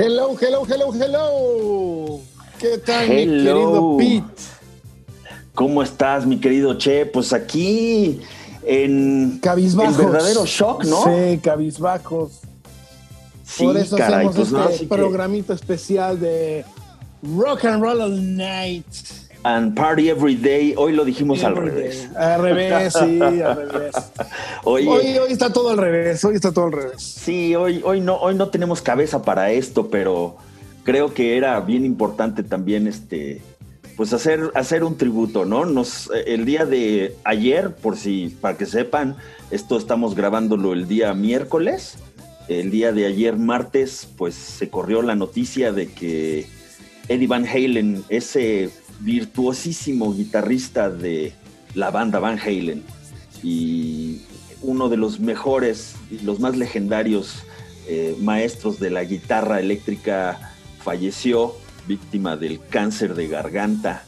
Hello, hello, hello, hello. ¿Qué tal, mi querido Pete? ¿Cómo estás, mi querido Che? Pues aquí en cabizbajos. El verdadero shock, ¿no? Sí, cabizbajos. Sí, Por eso caray, hacemos pues no, este que- programito especial de Rock and Roll All Night. And Party Every Day. Hoy lo dijimos al revés. day. Al revés, sí, al revés. Oye, Hoy, hoy está todo al revés, hoy está todo al revés. sí, hoy, hoy, no, hoy no tenemos cabeza para esto, pero creo que era bien importante también este, pues hacer, hacer un tributo, ¿no? Nos, el día de ayer, por si, para que sepan, esto estamos grabándolo el día miércoles. El día de ayer, martes, pues se corrió la noticia de que Eddie Van Halen, ese virtuosísimo guitarrista de la banda Van Halen y uno de los mejores y los más legendarios eh, maestros de la guitarra eléctrica, falleció víctima del cáncer de garganta.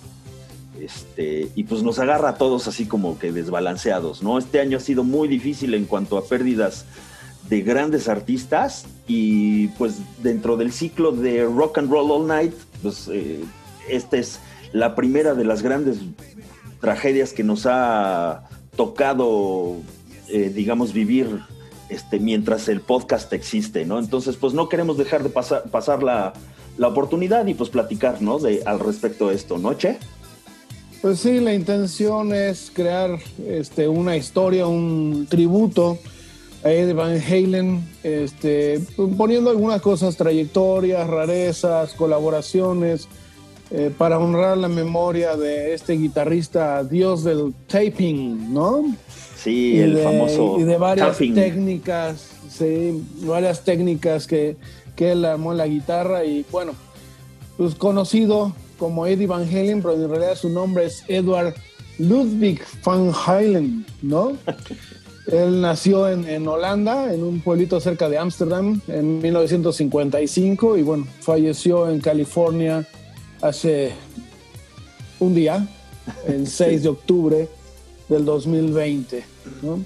Este, y pues nos agarra a todos así como que desbalanceados, ¿no? Este año ha sido muy difícil en cuanto a pérdidas de grandes artistas y pues dentro del ciclo de Rock and Roll All Night, pues eh, esta es la primera de las grandes tragedias que nos ha tocado, eh, digamos, vivir este, mientras el podcast existe, ¿no? Entonces, pues no queremos dejar de pasar, pasar la, la oportunidad y pues platicar, ¿no? De, al respecto de esto, ¿no, Che? Pues sí, la intención es crear este, una historia, un tributo a Eddie Van Halen, este, poniendo algunas cosas, trayectorias, rarezas, colaboraciones, eh, para honrar la memoria de este guitarrista, dios del taping, ¿no? Sí, y el de, famoso y de varias tapping. técnicas, sí, varias técnicas que, que él armó en la guitarra y bueno, pues conocido como Eddie Van Halen, pero en realidad su nombre es Edward Ludwig Van Halen, ¿no? él nació en, en Holanda, en un pueblito cerca de Ámsterdam, en 1955 y bueno, falleció en California hace un día, el 6 de octubre del 2020. ¿no?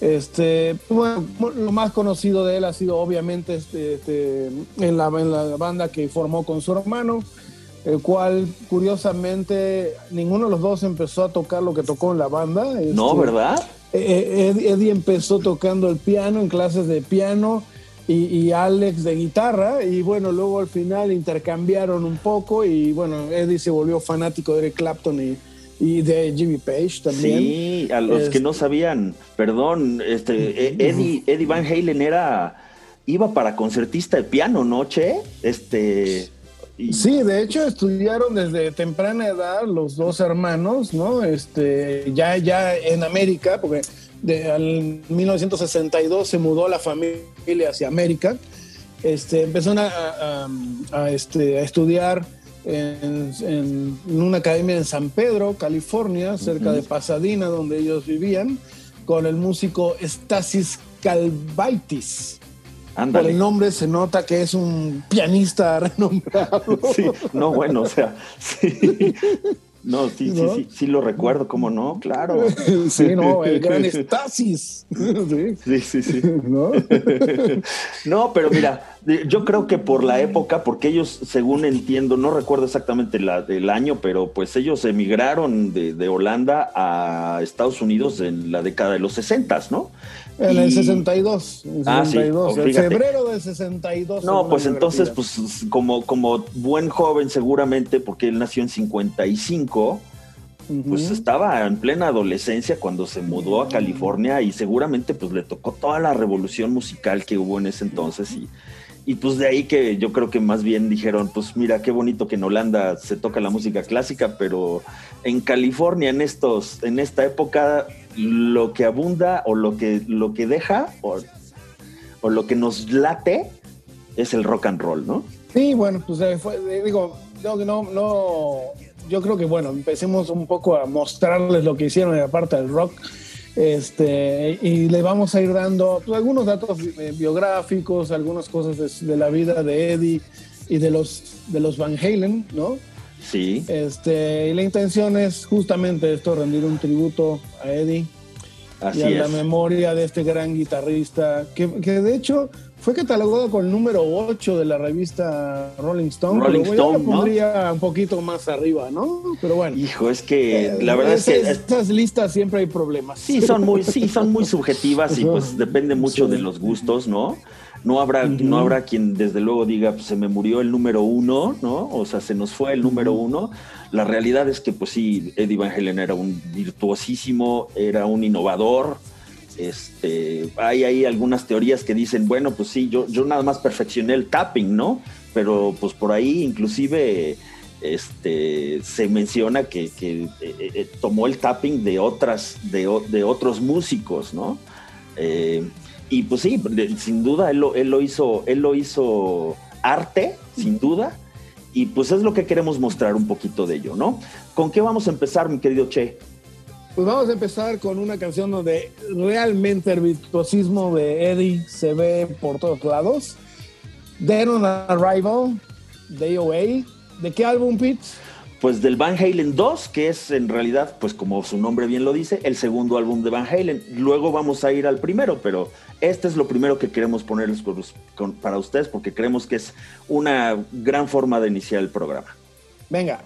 Este, bueno, lo más conocido de él ha sido obviamente este, este, en, la, en la banda que formó con su hermano, el cual curiosamente ninguno de los dos empezó a tocar lo que tocó en la banda. No, Este, ¿verdad? eh, Ed- Eddie empezó tocando el piano en clases de piano y, y Alex de guitarra y bueno, luego al final intercambiaron un poco y bueno, Eddie se volvió fanático de Eric Clapton y, y de Jimmy Page también. Sí, a los que no sabían, perdón, este, eh, Eddie, Eddie Van Halen era, iba para concertista de piano, ¿no, Che? Este, y- Sí, de hecho estudiaron desde temprana edad los dos hermanos, ¿no? Este, ya, ya en América, porque de, al 1962 se mudó la familia hacia América. Este, empezaron a, a- a, este, a estudiar en, en una academia en San Pedro, California, cerca de Pasadena, donde ellos vivían, con el músico Stasis Calvaitis. Por el nombre se nota que es un pianista renombrado. Sí, no, bueno, o sea, sí. No, sí, sí, ¿No? sí, sí lo recuerdo, ¿cómo no? Claro. Sí, no, el gran Estasis. Sí, Sí, sí, sí. ¿no? No, pero mira, de- yo creo que por la época, porque ellos, según entiendo, no recuerdo exactamente la, el año, pero pues ellos emigraron de, de Holanda a Estados Unidos en la década de los 60, ¿no? En el Y- 62. En Ah, sí, 62 en fíjate. febrero del 62. No, pues entonces, pues como, como buen joven seguramente, porque él nació en 55, pues estaba en plena adolescencia cuando se mudó a California y seguramente pues le tocó toda la revolución musical que hubo en ese entonces y, y pues de ahí que yo creo que más bien dijeron, pues mira, qué bonito que en Holanda se toca la música clásica, pero en California en estos, en esta época, lo que abunda o lo que, lo que deja o, o lo que nos late es el rock and roll, ¿no? Sí, bueno, pues eh, fue- eh, digo, no, no, no, yo creo que bueno, empecemos un poco a mostrarles lo que hicieron en la parte del rock. Este, y le vamos a ir dando pues, algunos datos eh, biográficos, algunas cosas de, de la vida de Eddie y de los, de los Van Halen, ¿no? Sí. Este, y la intención es justamente esto, rendir un tributo a Eddie Así y a la memoria de este gran guitarrista, que, que de hecho fue catalogado con el número 8 de la revista Rolling Stone. Rolling pero Stone, yo lo ¿no? pondría un poquito más arriba, ¿no? Pero bueno. Hijo, es que eh, la verdad es que Estas listas siempre hay problemas. Sí, son muy, sí, son muy subjetivas y pues depende mucho Sí. de los gustos, ¿no? No habrá, no habrá quien desde luego diga, pues se me murió el número uno, ¿no? O sea, se nos fue el número uno. La realidad es que, pues sí, Eddie Van Halen era un virtuosísimo, era un innovador. Este, hay ahí algunas teorías que dicen, bueno, pues sí, yo, yo nada más perfeccioné el tapping, ¿no? Pero pues por ahí inclusive este, se menciona que, que, eh, eh, tomó el tapping de otras, de, de otros músicos, ¿no? Eh, y pues sí, sin duda él lo, él lo hizo, él lo hizo arte, sin duda, y pues es lo que queremos mostrar un poquito de ello, ¿no? ¿Con qué vamos a empezar, mi querido Che? Pues vamos a empezar con una canción donde realmente el virtuosismo de Eddie se ve por todos lados. Dead on Arrival, Day Away. ¿De qué álbum, Pete? Pues del Van Halen 2, que es en realidad, pues como su nombre bien lo dice, el segundo álbum de Van Halen. Luego vamos a ir al primero, pero este es lo primero que queremos ponerles para ustedes porque creemos que es una gran forma de iniciar el programa. Venga.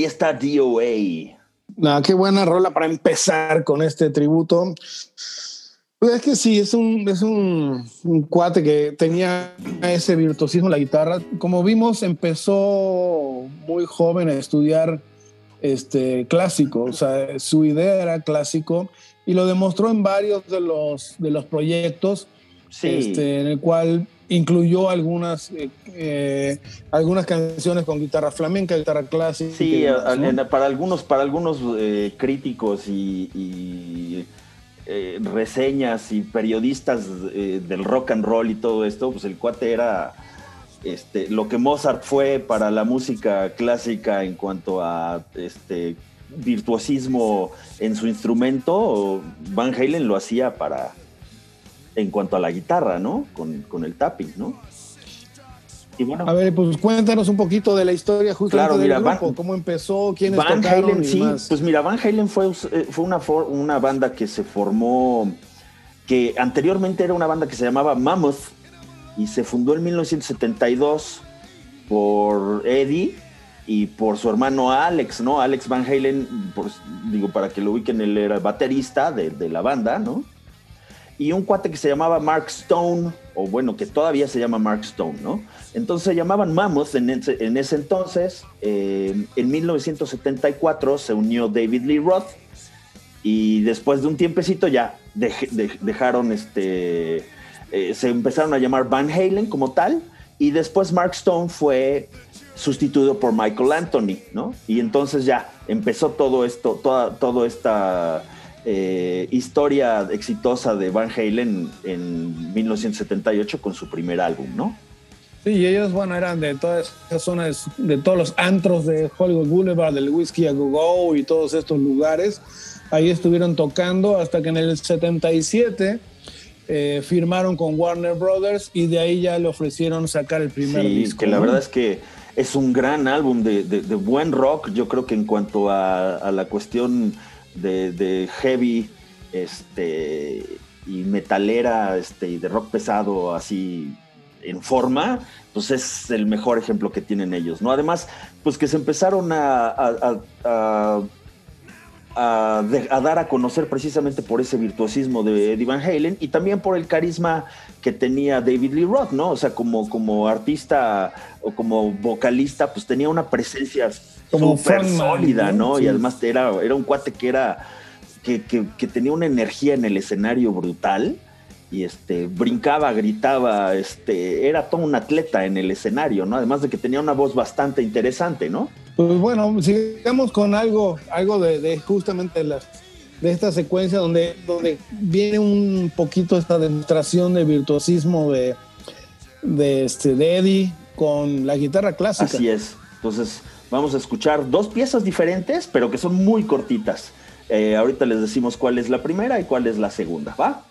Ahí está DOA. Nada, qué buena rola para empezar con este tributo. Pues es que sí, es un, es un, un cuate que tenía ese virtuosismo en la guitarra. Como vimos, empezó muy joven a estudiar este, clásico, o sea, su idea era clásico y lo demostró en varios de los, de los proyectos, Sí. este, en el cual incluyó algunas, eh, eh, algunas canciones con guitarra flamenca, guitarra clásica. Sí, para algunos, para algunos eh, críticos y, y, eh, reseñas y periodistas eh, del rock and roll y todo esto, pues el cuate era este, lo que Mozart fue para la música clásica en cuanto a este virtuosismo en su instrumento, Van Halen lo hacía para en cuanto a la guitarra, ¿no? Con, con el tapping, ¿no? Y bueno, A ver, pues cuéntanos un poquito de la historia justamente Claro, del mira, grupo, Van- cómo empezó, quiénes Van tocaron Halen, y sí. Pues mira, Van Halen fue, eh, fue una, una banda que se formó, que anteriormente era una banda que se llamaba Mammoth y se fundó en 1972 por Eddie y por su hermano Alex, ¿no? Alex Van Halen, por- digo, para que lo ubiquen, él era baterista de, de la banda, ¿no? Y un cuate que se llamaba Mark Stone, o bueno, que todavía se llama Mark Stone, ¿no? Entonces se llamaban Mammoth en ese, en ese entonces. Eh, en 1974 se unió David Lee Roth y después de un tiempecito ya dej- de- dejaron este. eh, se empezaron a llamar Van Halen como tal y después Mark Stone fue sustituido por Michael Anthony, ¿no? Y entonces ya empezó todo esto, toda, toda esta eh, historia exitosa de Van Halen en 1978 con su primer álbum, ¿no? Sí, y ellos, bueno, eran de todas esas zonas, de todos los antros de Hollywood Boulevard, del Whiskey a Go Go y todos estos lugares. Ahí estuvieron tocando hasta que en el 77 eh, firmaron con Warner Brothers y de ahí ya le ofrecieron sacar el primer sí, disco. que la verdad es que es un gran álbum de, de- de buen rock. Yo creo que en cuanto a, a la cuestión de, heavy este, y metalera este, y de rock pesado así en forma, pues es el mejor ejemplo que tienen ellos, ¿no? Además, pues que se empezaron a- a dar a conocer precisamente por ese virtuosismo de Eddie Van Halen y también por el carisma que tenía David Lee Roth, ¿no? O sea, como, como artista o como vocalista, pues tenía una presencia súper sólida, ¿no? ¿no? Sí. Y además era, era un cuate que era que, que- que tenía una energía en el escenario brutal y este brincaba, gritaba, este era todo un atleta en el escenario, ¿no? Además de que tenía una voz bastante interesante, ¿no? Pues bueno, sigamos con algo, algo de, de justamente las, de esta secuencia donde, donde viene un poquito esta demostración de virtuosismo de, de, este, de Eddie con la guitarra clásica. Así es. Entonces, vamos a escuchar dos piezas diferentes, pero que son muy cortitas. Eh, ahorita les decimos cuál es la primera y cuál es la segunda, ¿va?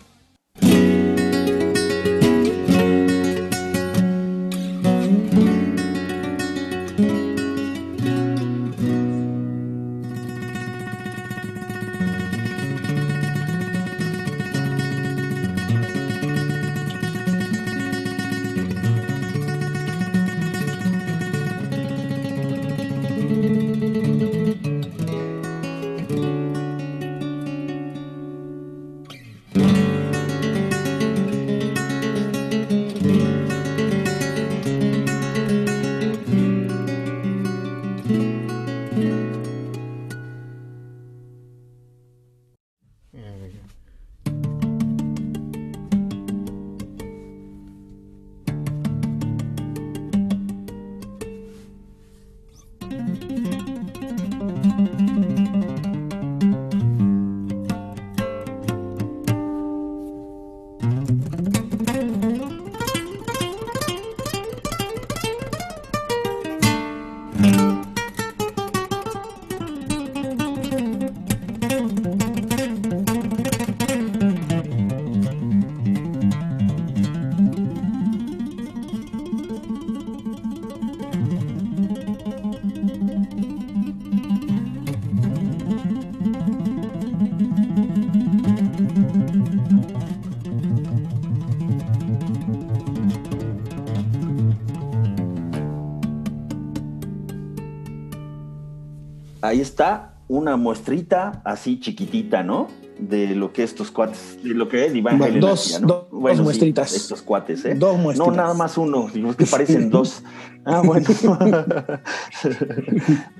Ahí está una muestrita así chiquitita, ¿no? De lo que estos cuates, de lo que Eddie Van Bueno, Halen dos- dos Bueno, muestritas. estos cuates, ¿eh? Dos muestritas. No, nada más uno, digo, es que parecen dos. Ah, bueno.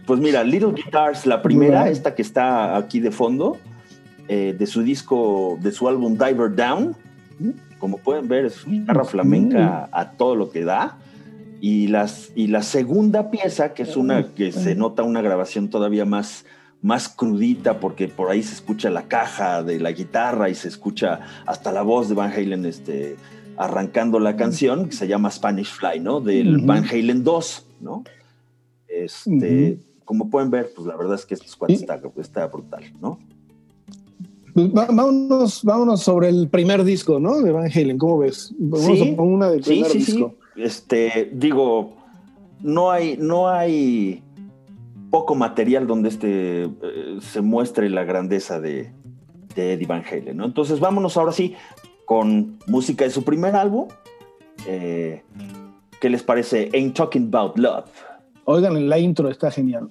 pues mira, Little Guitars, la primera, esta que está aquí de fondo, eh, de su disco, de su álbum Diver Down. Como pueden ver, es una guitarra flamenca a todo lo que da. Y, las, y la segunda pieza, que es una que se nota una grabación todavía más, más crudita, porque por ahí se escucha la caja de la guitarra y se escucha hasta la voz de Van Halen este, arrancando la canción, que se llama Spanish Fly, ¿no? Del. Van Halen 2, ¿no? Este. Como pueden ver, pues la verdad es que estos cuates Y- está, está brutal, ¿no? Pues vámonos, vámonos sobre el primer disco, ¿no? De Van Halen, ¿cómo ves? Vamos Sí, a una del Sí, primer sí, disco. Este, digo, no hay, no hay poco material donde este eh, se muestre la grandeza de, de Eddie Van ¿no? Entonces vámonos ahora sí con música de su primer álbum. Eh, ¿Qué les parece? Ain't Talking About Love. Oigan, la intro está genial.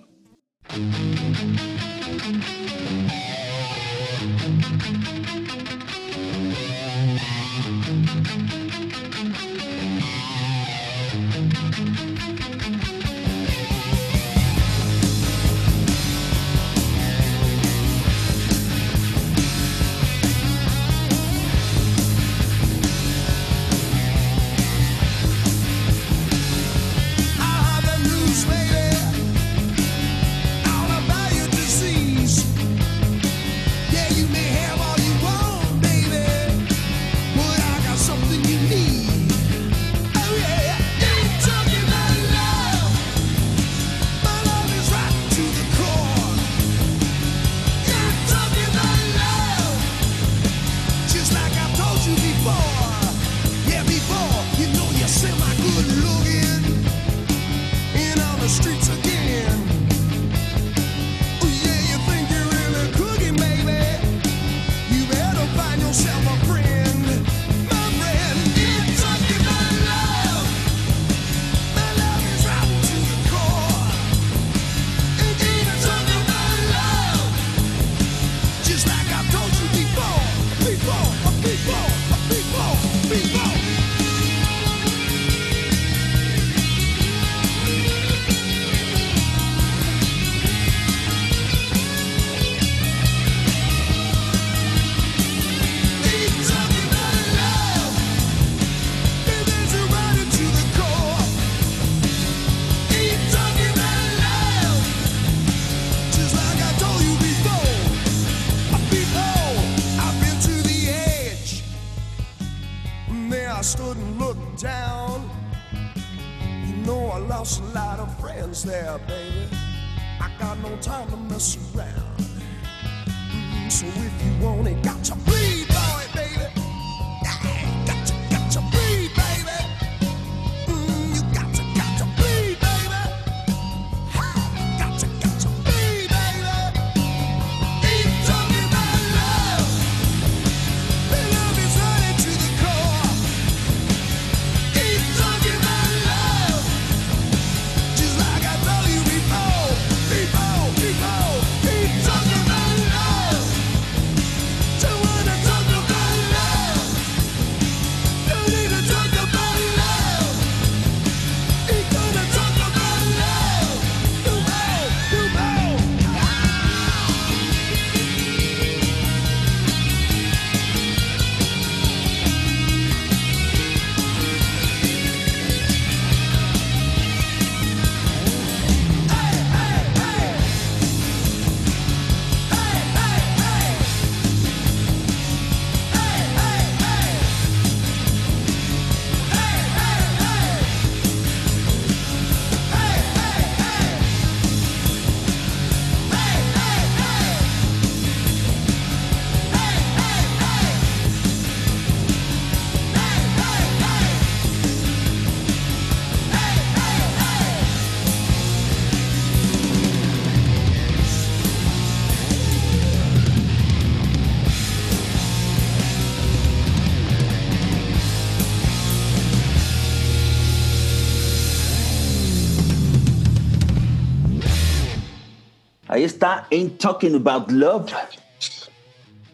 Está Ain't Talking About Love.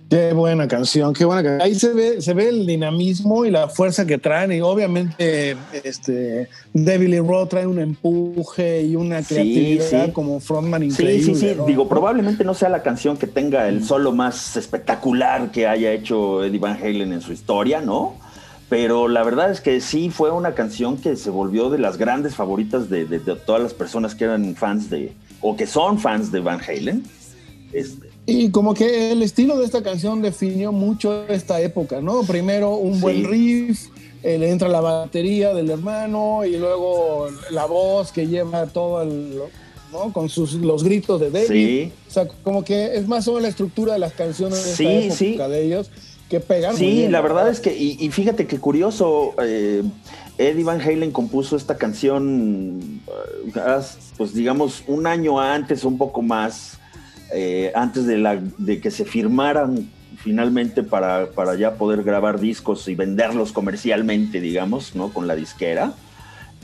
Qué buena canción, qué buena canción. Ahí se ve, se ve el dinamismo y la fuerza que traen. Y obviamente, este Devil Roth trae un empuje y una Sí, creatividad sí. como frontman Sí, increíble. sí, sí. ¿no? Digo, probablemente no sea la canción que tenga el solo más espectacular que haya hecho Eddie Van Halen en su historia, ¿no? Pero la verdad es que sí fue una canción que se volvió de las grandes favoritas de, de- de todas las personas que eran fans de, o que son fans de Van Halen. Este, Y como que el estilo de esta canción definió mucho esta época, ¿no? Primero un buen Sí. riff, eh, le entra la batería del hermano y luego la voz que lleva todo el, ¿no? Con sus, los gritos de David. Sí. O sea, como que es más menos la estructura de las canciones de Sí, esta época de ellos que pegan. Sí, bien, la verdad es que, y, y fíjate que curioso, eh, Eddie Van Halen compuso esta canción, eh, pues digamos, un año antes, un poco más, eh, antes de, la, de que se firmaran finalmente para, para ya poder grabar discos y venderlos comercialmente, digamos, ¿no? Con la disquera.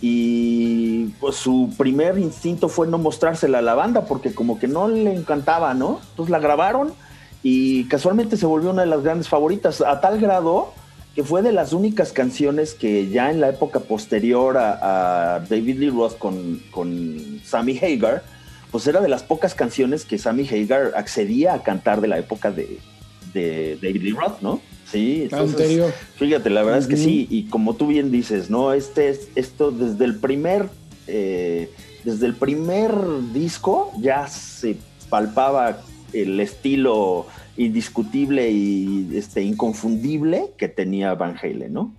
Y pues su primer instinto fue no mostrársela a la banda porque como que no le encantaba, ¿no? Entonces la grabaron y casualmente se volvió una de las grandes favoritas, a tal grado que fue de las únicas canciones que ya en la época posterior a, a David Lee Roth con, con Sammy Hagar, pues era de las pocas canciones que Sammy Hagar accedía a cantar de la época de, de David Lee Roth, ¿no? Sí, entonces, Anterior. Fíjate, la verdad es que sí, y como tú bien dices, ¿no? Este es, esto desde el primer, eh, desde el primer disco ya se palpaba el estilo indiscutible y este, inconfundible que tenía Van Halen, ¿no?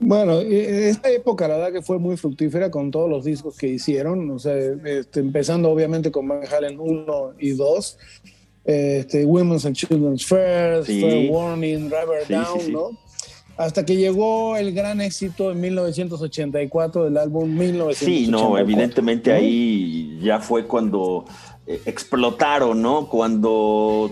Bueno, eh, esta época la verdad que fue muy fructífera con todos los discos que hicieron, o sea, este, empezando obviamente con Van Halen 1 y 2, este, Women's and Children's First, Sí. Fair Warning, Driver Sí, Down, sí. ¿no? Hasta que llegó el gran éxito en 1984 del álbum 1984. Sí, no, evidentemente ¿no? ahí ya fue cuando eh, explotaron, ¿no? Cuando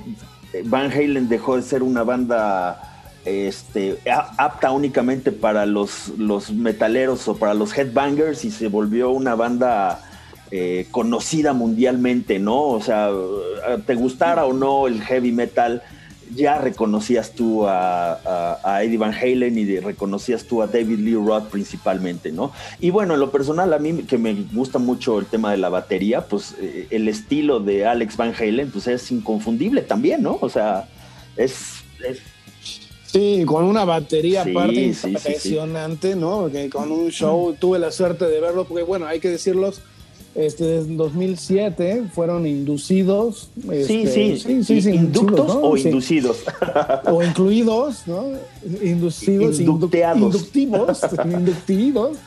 eh, Van Halen dejó de ser una banda este, apta únicamente para los, los metaleros o para los headbangers y se volvió una banda eh, conocida mundialmente, ¿no? O sea, te gustara o no el heavy metal, ya reconocías tú a, a- a Eddie Van Halen y reconocías tú a David Lee Roth principalmente, ¿no? Y bueno, en lo personal, a mí que me gusta mucho el tema de la batería, pues eh, el estilo de Alex Van Halen, pues es inconfundible también, ¿no? O sea, es... es- Sí, con una batería Sí, aparte sí, sí, sí. impresionante, ¿no? Que con un show tuve la suerte de verlo, porque bueno, hay que decirlos, este, desde 2007 fueron inducidos. sí, este, sí, sí, sí, ¿Inductos ¿no? o Sí. inducidos? O incluidos, ¿no? Inducidos, indu- Inducteados. inductivos, inductivos,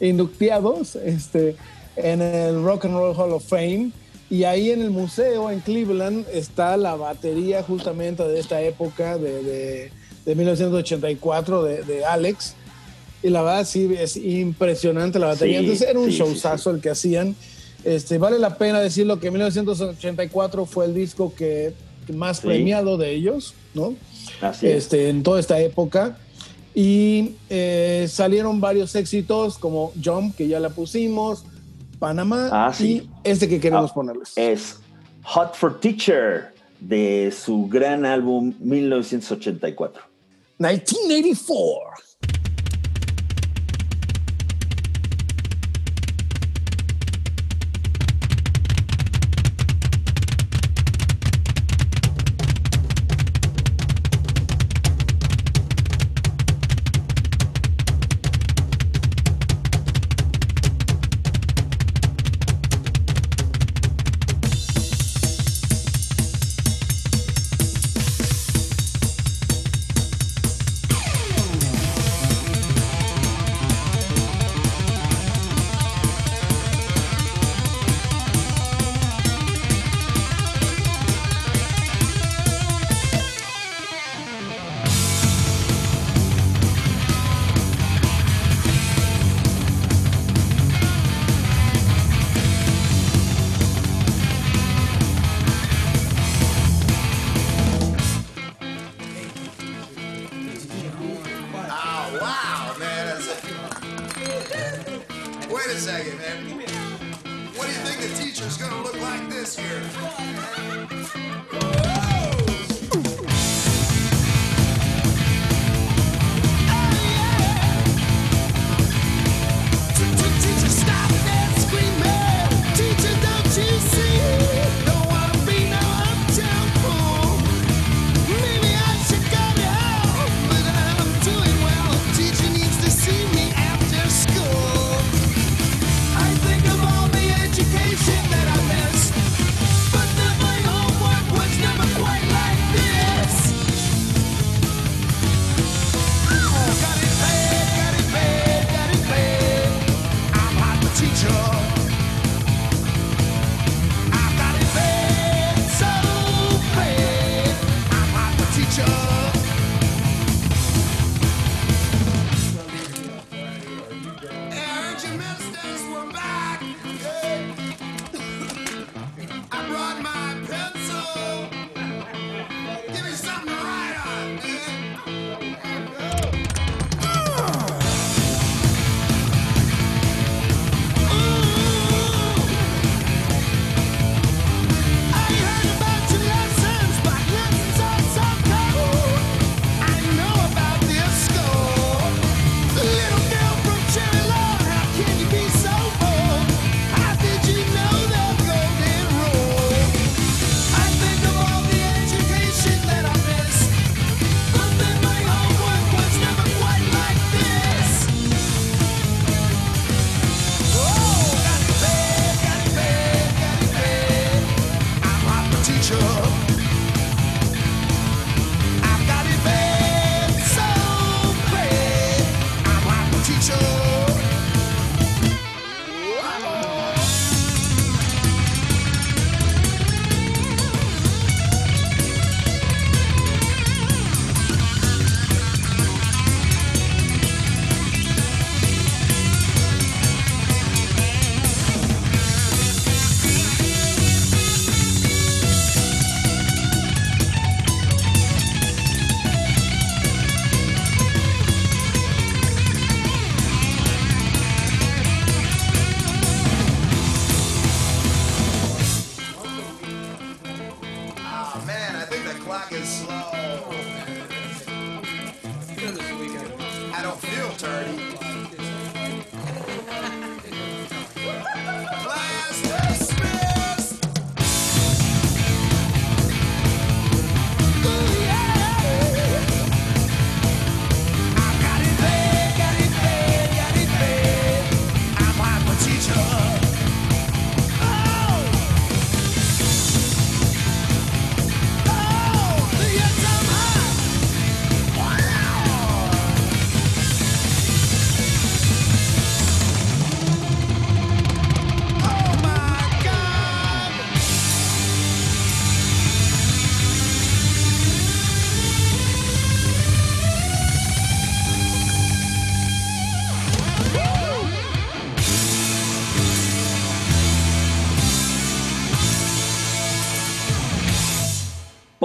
inducteados, este, en el Rock and Roll Hall of Fame. Y ahí en el museo en Cleveland está la batería justamente de esta época de, de, de 1984 de, de Alex. Y la verdad sí es impresionante la batería. Sí, Entonces era un sí, sí, showzazo el que hacían. Este, vale la pena decirlo que 1984 fue el disco que, más premiado de ellos, ¿no? Así es. este, en toda esta época. Y eh, salieron varios éxitos como Jump, que ya la pusimos, Panamá Ah, y este que queremos Ah, ponerles. Es Hot for Teacher de su gran álbum 1984. 1984.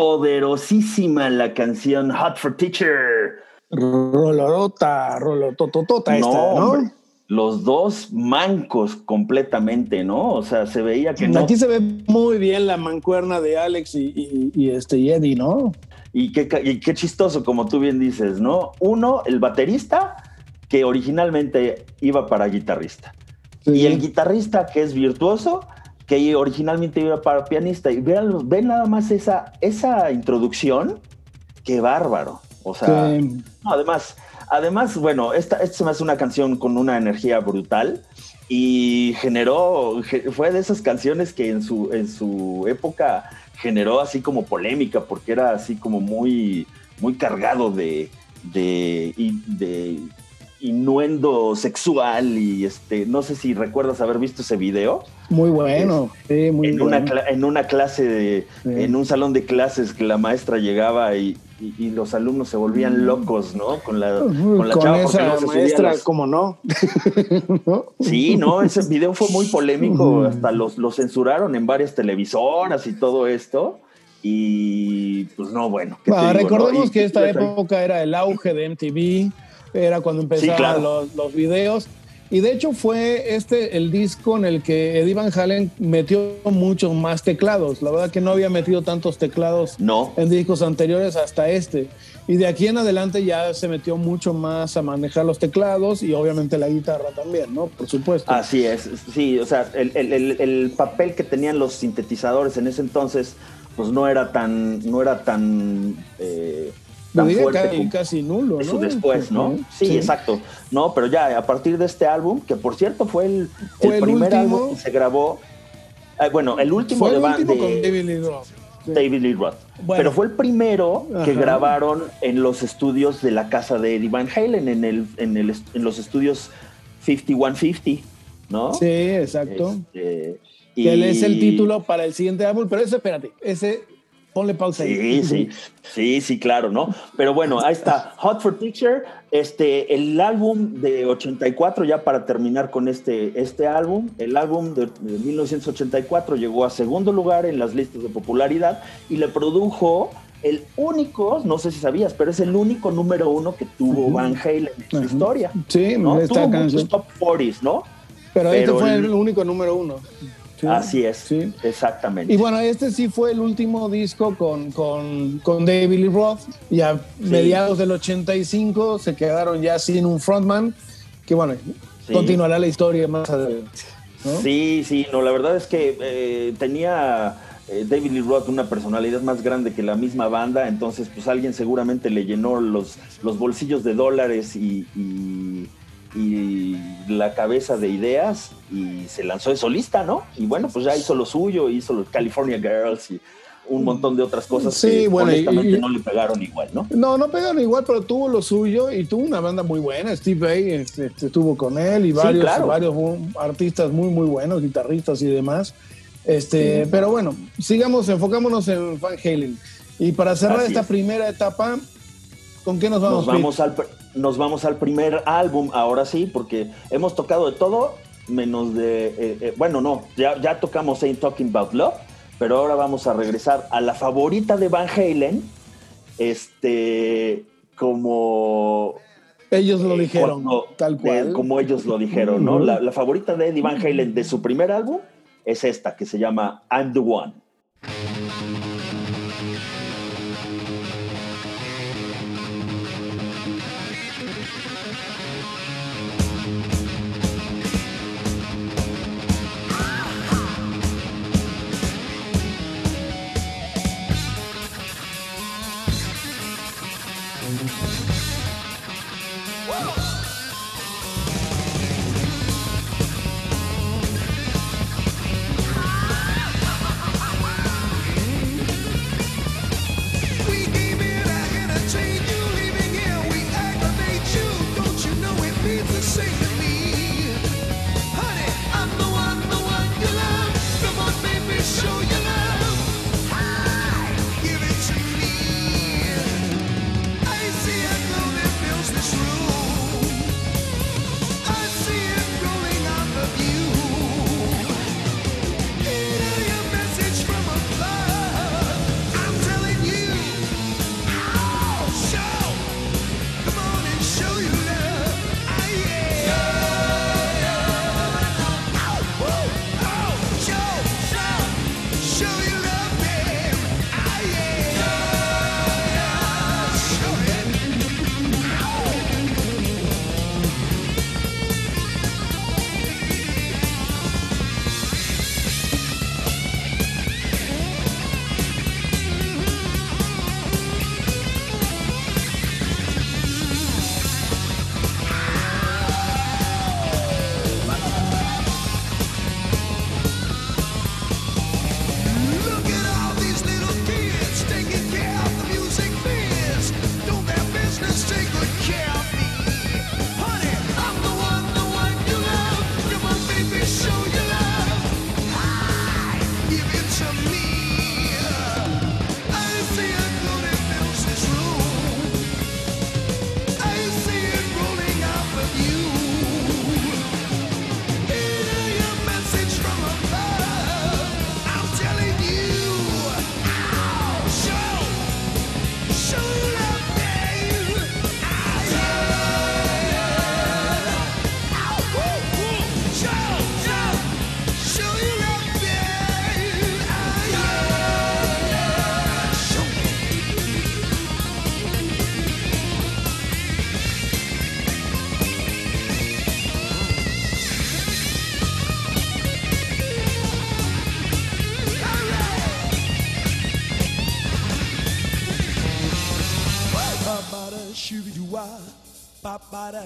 Poderosísima la canción Hot for Teacher. Rolorota, rolotototota esta, no, los dos mancos completamente, ¿no? O sea, se veía que no. Aquí se ve muy bien la mancuerna de Alex y, y- y este y Eddie, ¿no? Y qué, ca- y qué chistoso, como tú bien dices, ¿no? Uno, el baterista, que originalmente iba para guitarrista. Sí. Y el guitarrista, que es virtuoso, que originalmente iba para pianista. Y vean, ven nada más esa, esa introducción, qué bárbaro. O sea, Sí. no, además, además, bueno, esta, esta se me hace una canción con una energía brutal y generó, ge- fue de esas canciones que en su, en su época generó así como polémica, porque era así como muy, muy cargado de, de, de innuendo sexual y este, no sé si recuerdas haber visto ese video Muy bueno, sí, muy en, bueno. una en una clase de, Sí. en un salón de clases que la maestra llegaba y, y- y los alumnos se volvían locos, ¿no? Con la, con la Con chava esa maestra, las- ¿cómo no? ¿No? Sí, no, ese video fue muy polémico, hasta los, lo censuraron en varias televisoras y todo esto. Y pues no, bueno. ¿qué te Bueno, digo, recordemos no? Que esta época era el auge de MTV, era cuando empezaban claro. los, los videos. Y de hecho fue este el disco en el que Eddie Van Halen metió muchos más teclados. La verdad que no había metido tantos teclados No. en discos anteriores hasta este. Y de aquí en adelante ya se metió mucho más a manejar los teclados y obviamente la guitarra también, ¿no? Por supuesto. Así es, sí, o sea, el, el- el- el papel que tenían los sintetizadores en ese entonces, pues no era tan, no era tan, eh, tan fuerte casi, como casi nulo, eso ¿no? después, ¿no? Sí, exacto. No, pero ya a partir de este álbum, que por cierto fue el, Fue el primer último. álbum que se grabó, eh, bueno, el último Fue de, el Van- último de con David Lee Roth. Sí. David Lee Roth. Bueno. Pero fue el primero que grabaron en los estudios de la casa de Eddie Van Halen, en, el, en, el, en los estudios 5150, ¿no? Sí, exacto. Este, Que y- es el título para el siguiente álbum, pero ese, espérate, ese, ponle pausa Sí, ahí. sí, sí, sí, claro, ¿no? Pero bueno, ahí está, Hot for Teacher, este, el álbum de 84, ya para terminar con este, este álbum, el álbum de, de 1984 llegó a segundo lugar en las listas de popularidad y le produjo el único, no sé si sabías, pero es el único número uno que tuvo Ujú. Van Halen en su Ujú. historia. Sí, ¿no? Tuvo muchos top 40s, ¿no? Pero, este pero fue el- el único número uno. Sí. Así es, Sí. exactamente. Y bueno, este sí fue el último disco con, con, con David Lee Roth. Y a mediados del 85 se quedaron ya sin un frontman, que bueno, continuará la historia más adelante. ¿no? Sí, sí, no, la verdad es que eh, tenía eh, David Lee Roth una personalidad más grande que la misma banda, entonces pues alguien seguramente le llenó los, los bolsillos de dólares y, y- y la cabeza de ideas y se lanzó de solista, ¿no? Y bueno, pues ya hizo lo suyo, hizo los California Girls y un montón de otras cosas Sí, que bueno, y- honestamente y- no le pegaron igual, ¿no? No, no pegaron igual, pero tuvo lo suyo y tuvo una banda muy buena. Steve Vai este, este, estuvo con él y Sí, varios, claro. varios artistas muy, muy buenos, guitarristas y demás. Este, Pero bueno, sigamos, enfocémonos en Van Halen. Y para cerrar Así esta es. primera etapa, ¿con qué nos vamos? Nos vamos, al, nos vamos al primer álbum, ahora sí, porque hemos tocado de todo, menos de. eh, eh, bueno, no, ya, ya tocamos Ain't Talking About Love, pero ahora vamos a regresar a la favorita de Van Halen, este. Como. Ellos lo eh, dijeron, cuando- tal cual. como ellos lo dijeron, ¿no? La, la favorita de Eddie Van Halen de su primer álbum es esta, que se llama I'm the One.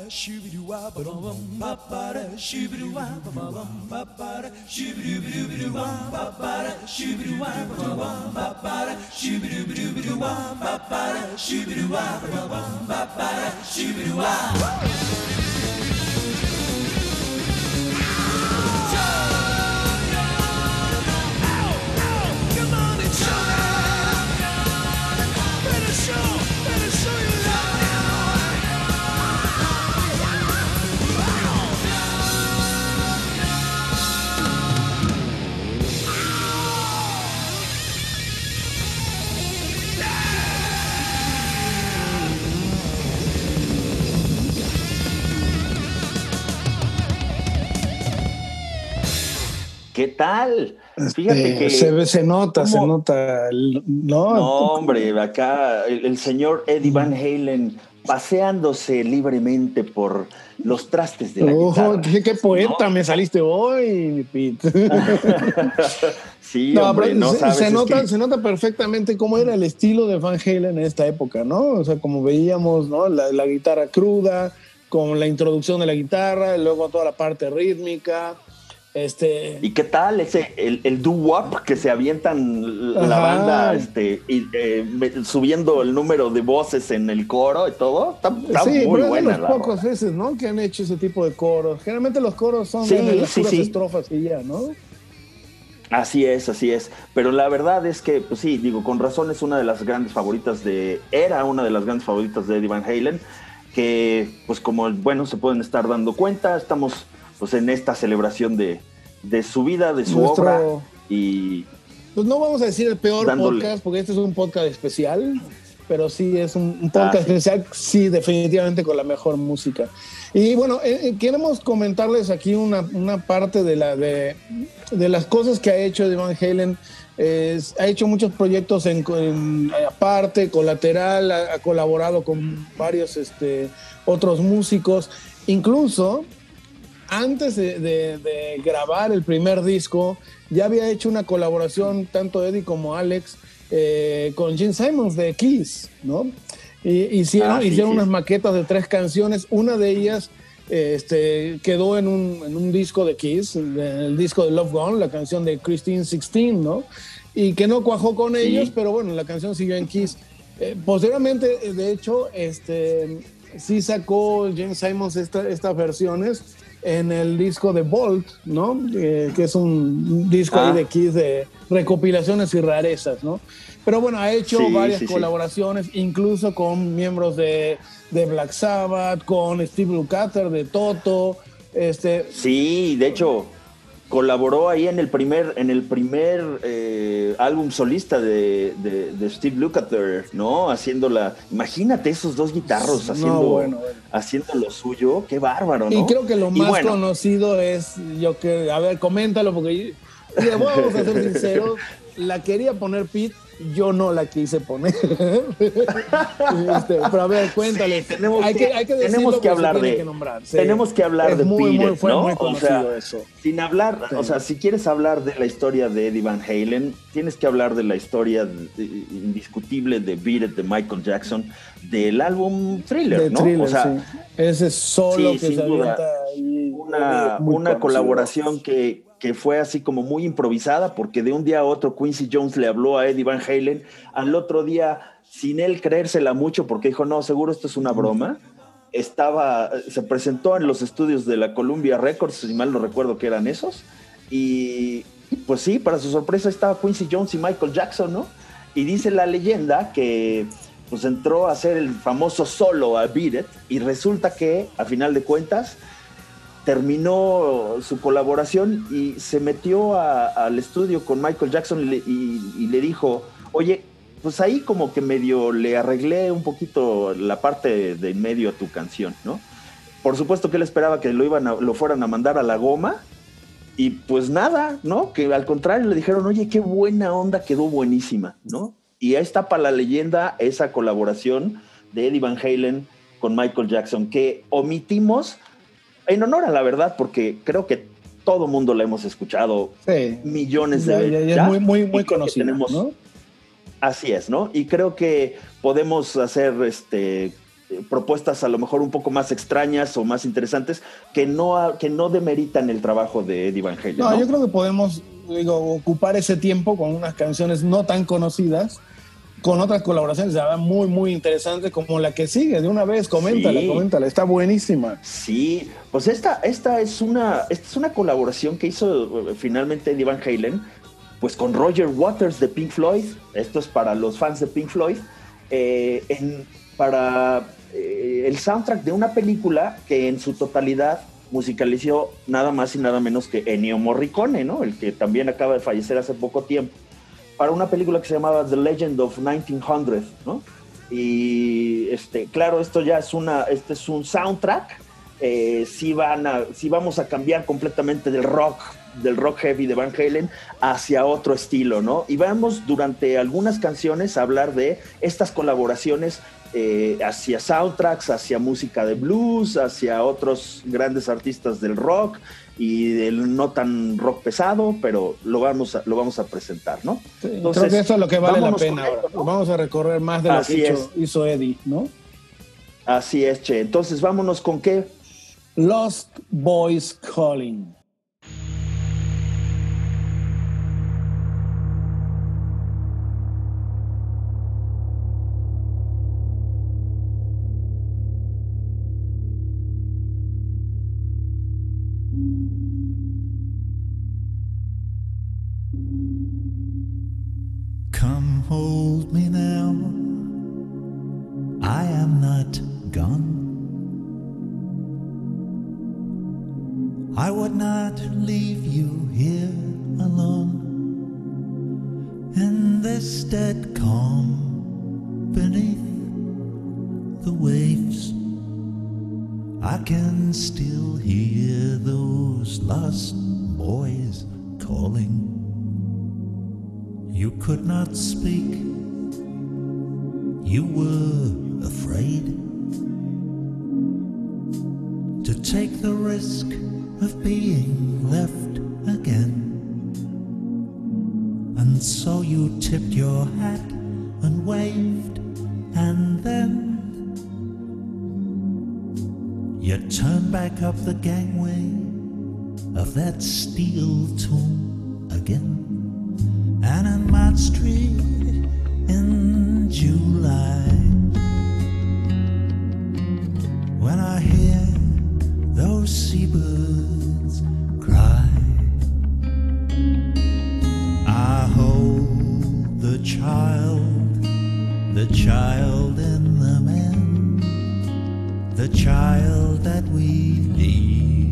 shooby-doo-wah, ba-dum-bum, ba-ba-da, shooby-doo-wah, ba-ba-bum, ba-ba-da, shooby-doo-ba-doo-ba-doo-wah, ba-ba-da, shooby Fíjate Eh, que. se, se nota, se ¿Cómo? nota. el- No, No, hombre, acá el, el señor Eddie Van Halen paseándose libremente por los trastes de la Ojo, guitarra. qué, poeta me saliste hoy, Pete. Sí, No, hombre, no se, sabes. se nota, que- se nota perfectamente cómo era el estilo de Van Halen en esta época, ¿no? O sea, como veíamos, ¿no? La, la guitarra cruda, con la introducción de la guitarra, y luego toda la parte rítmica. Este, ¿Y qué tal ese el, el doo-wop que se avientan la banda este, y, eh, subiendo el número de voces en el coro y todo? Está, está sí, muy pero es de buena los pocos veces, ¿no? Que han hecho ese tipo de coros. Generalmente los coros son Sí, de las sí, puras sí. estrofas y ya, ¿no? Así es, así es. Pero la verdad es que, pues sí, digo, con razón es una de las grandes favoritas de. Era una de las grandes favoritas de Eddie Van Halen. Que, pues, como, bueno, se pueden estar dando cuenta, estamos, pues, en esta celebración de, de su vida, de su Nuestro- obra. Y Pues no vamos a decir el peor Dándole. podcast, porque este es un podcast especial, pero sí es un, un podcast Ah, sí. especial, sí, definitivamente con la mejor música. Y bueno, eh, eh, queremos comentarles aquí una, una parte de, la, de, de las cosas que ha hecho de Van Halen. Ha hecho muchos proyectos en, en- aparte, colateral, ha, ha colaborado con varios este, otros músicos. Incluso antes de, de- de grabar el primer disco, ya había hecho una colaboración, tanto Eddie como Alex, eh, con Gene Simons de Kiss, ¿no? Y, hicieron Ah, sí, hicieron sí. unas maquetas de tres canciones, una de ellas este, quedó en un, en un disco de Kiss, en el disco de Love Gone, la canción de Christine 16, ¿no? Y que no cuajó con Sí. ellos, pero bueno, la canción siguió en Kiss. Eh, posteriormente, eh, de hecho, este, sí sacó James Simons esta- estas versiones en el disco de Bolt, ¿no? Eh, que es un disco Ah. ahí de Kiss de recopilaciones y rarezas, ¿no? Pero bueno, ha hecho Sí, varias sí, sí. colaboraciones, incluso con miembros de, de Black Sabbath, con Steve Lukather de Toto, este, sí, de hecho, colaboró ahí en el primer, en el primer eh, álbum solista de, de- de Steve Lukather, ¿no? Haciendo la. Imagínate esos dos guitarros No, haciendo, bueno, bueno. haciendo lo suyo. Qué bárbaro, ¿no? Y creo que lo más bueno, conocido es, yo que, a ver, coméntalo, porque yo- vamos a ser sinceros, la quería poner Pete, yo no la quise poner. Este, pero a ver, cuéntale. tenemos hay que- que, hay que tenemos decirlo, que pero se hablar de- que sí. tenemos que hablar Es de muy, It, fue ¿no? muy O conocido sea, eso. Sin hablar, Sí. o sea, si quieres hablar de la historia de Eddie Van Halen, tienes que hablar de la historia de- indiscutible de Beat It de Michael Jackson, del álbum Thriller, De ¿no? Thriller, o sea. Ese solo sí, que sin se duda. avienta ahí, una, una colaboración que, que fue así como muy improvisada, porque de un día a otro Quincy Jones le habló a Eddie Van Halen, al otro día, sin él creérsela mucho, porque dijo, no, seguro esto es una broma, estaba, se presentó en los estudios de la Columbia Records, si mal no recuerdo que eran esos, y pues sí, para su sorpresa estaba Quincy Jones y Michael Jackson, ¿no? Y dice la leyenda que pues entró a hacer el famoso solo a Beat y resulta que, a final de cuentas, terminó su colaboración y se metió a- al estudio con Michael Jackson y le, dijo, oye, pues ahí como que medio le arreglé un poquito la parte de medio a tu canción, ¿no? Por supuesto que él esperaba que lo, iban a- lo fueran a mandar a la goma y pues nada, ¿no? Que al contrario le dijeron, oye, qué buena onda, quedó buenísima, ¿no? Y ahí está para la leyenda esa colaboración de Eddie Van Halen con Michael Jackson, que omitimos en honor a la verdad, porque creo que todo mundo la hemos escuchado Sí. millones de Ya, veces. ya- ya es ya, muy, muy, muy. Así es, ¿no? Y creo que podemos hacer este propuestas a lo mejor un poco más extrañas o más interesantes que no, que no demeritan el trabajo de Eddie Van Halen. No, ¿no? yo creo que podemos digo, ocupar ese tiempo con unas canciones no tan conocidas, con otras colaboraciones de verdad muy, muy interesantes, como la que sigue. De una vez, coméntala, Sí. coméntala, está buenísima. Sí, pues esta, esta, es una, esta es una colaboración que hizo eh, finalmente Eddie Van Halen, pues con Roger Waters de Pink Floyd. Esto es para los fans de Pink Floyd. eh, en- para eh, el soundtrack de una película que en su totalidad musicalizó nada más y nada menos que Ennio Morricone, ¿no? El que también acaba de fallecer hace poco tiempo. Para una película que se llamaba The Legend of 1900, ¿no? Y este, claro, esto ya es una, este es un soundtrack. Eh, sí, van a, sí vamos a cambiar completamente del rock, del rock heavy de Van Halen hacia otro estilo, ¿no? Y vamos durante algunas canciones a hablar de estas colaboraciones eh, hacia soundtracks, hacia música de blues, hacia otros grandes artistas del rock y del no tan rock pesado, pero lo vamos a, lo vamos a presentar, ¿no? Sí, Entonces, creo que eso es lo que vale la pena ahora. esto, ¿no? Vamos a recorrer más de lo Así que hizo, hizo Eddie, ¿no? Así es, Che. Entonces vámonos con qué. Lost Boys Calling. Me now. I am not gone. I would not leave you here alone in this dead calm beneath the waves. I can still hear those lost boys calling. You could not speak. You were afraid to take the risk of being left again. And so you tipped your hat and waved, and then you turned back up the gangway of that steel tomb again. And in Mott Street in July, when I hear those seabirds cry, I hold the child, the child in the man, the child that we leave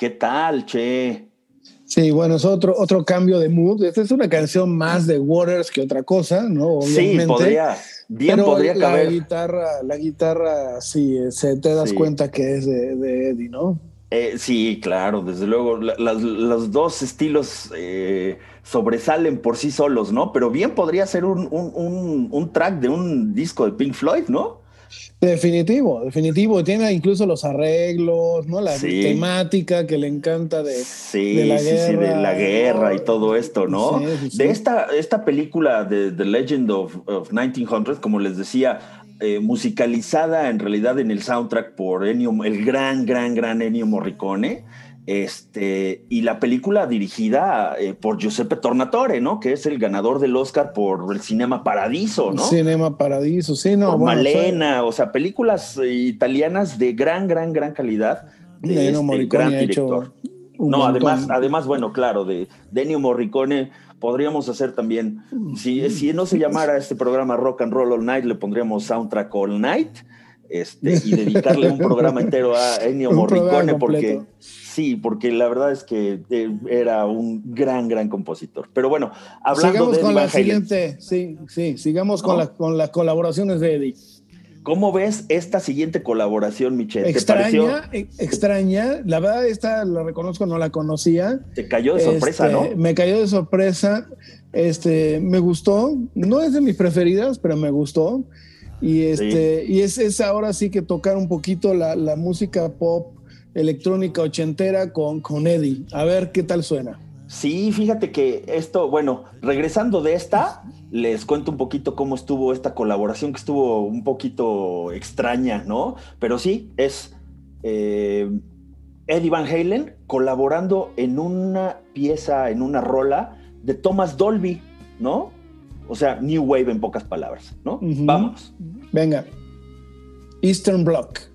¿Qué tal, che? Sí, bueno, es otro, otro cambio de mood. Esta es una canción más de Waters que otra cosa, ¿no? Sí, podría, bien Pero podría la caber. guitarra, la guitarra, sí, se te das Sí. cuenta que es de, de Eddie, ¿no? Eh, sí, claro, desde luego. La- las- los dos estilos eh, sobresalen por sí solos, ¿no? Pero bien podría ser un, un- un- un track de un disco de Pink Floyd, ¿no? Definitivo, definitivo. Tiene incluso los arreglos, ¿no? La Sí. temática que le encanta de, Sí, de la sí, sí, de guerra, la guerra y todo esto, ¿no? De esta, esta película de The Legend of, of 1900, como les decía, eh, musicalizada en realidad en el soundtrack por Ennio, el gran, gran, gran Ennio Morricone, este, y la película dirigida eh, por Giuseppe Tornatore, ¿no? Que es el ganador del Oscar por el Cinema Paradiso, ¿no? Cinema Paradiso, sí, no. por bueno, Malena, o sea, películas eh, italianas de gran, gran, gran calidad. de Ennio este Morricone gran ha hecho director. No, montón. además, además, bueno, claro, de, de Ennio Morricone podríamos hacer también, si, si no se llamara este programa Rock and Roll All Night, le pondríamos Soundtrack All Night, este, y dedicarle un programa entero a Ennio Morricone, porque completo. Sí, porque la verdad es que eh, era un gran, gran compositor. Pero bueno, hablando sigamos de con Eddie la Van Halen, siguiente, sí, sí, sigamos con, la- con las colaboraciones de Eddie. ¿cómo ves esta siguiente colaboración, Michelle? ¿Te pareció? Extraña, e- extraña, la verdad esta la reconozco, no la conocía. Te cayó de sorpresa, Este, ¿no? Me cayó de sorpresa, este, me gustó, no es de mis preferidas, pero me gustó. Y, este, y es, es ahora sí que tocar un poquito la, la música pop electrónica ochentera con, con Eddie. A ver qué tal suena. Sí, fíjate que esto, bueno, regresando de esta, les cuento un poquito cómo estuvo esta colaboración, que estuvo un poquito extraña, ¿no? Pero sí, es eh, Eddie Van Halen colaborando en una pieza, en una rola de Thomas Dolby, ¿no? O sea, New Wave en pocas palabras, ¿no? Ujú. Vamos. Venga. Eastern Bloc.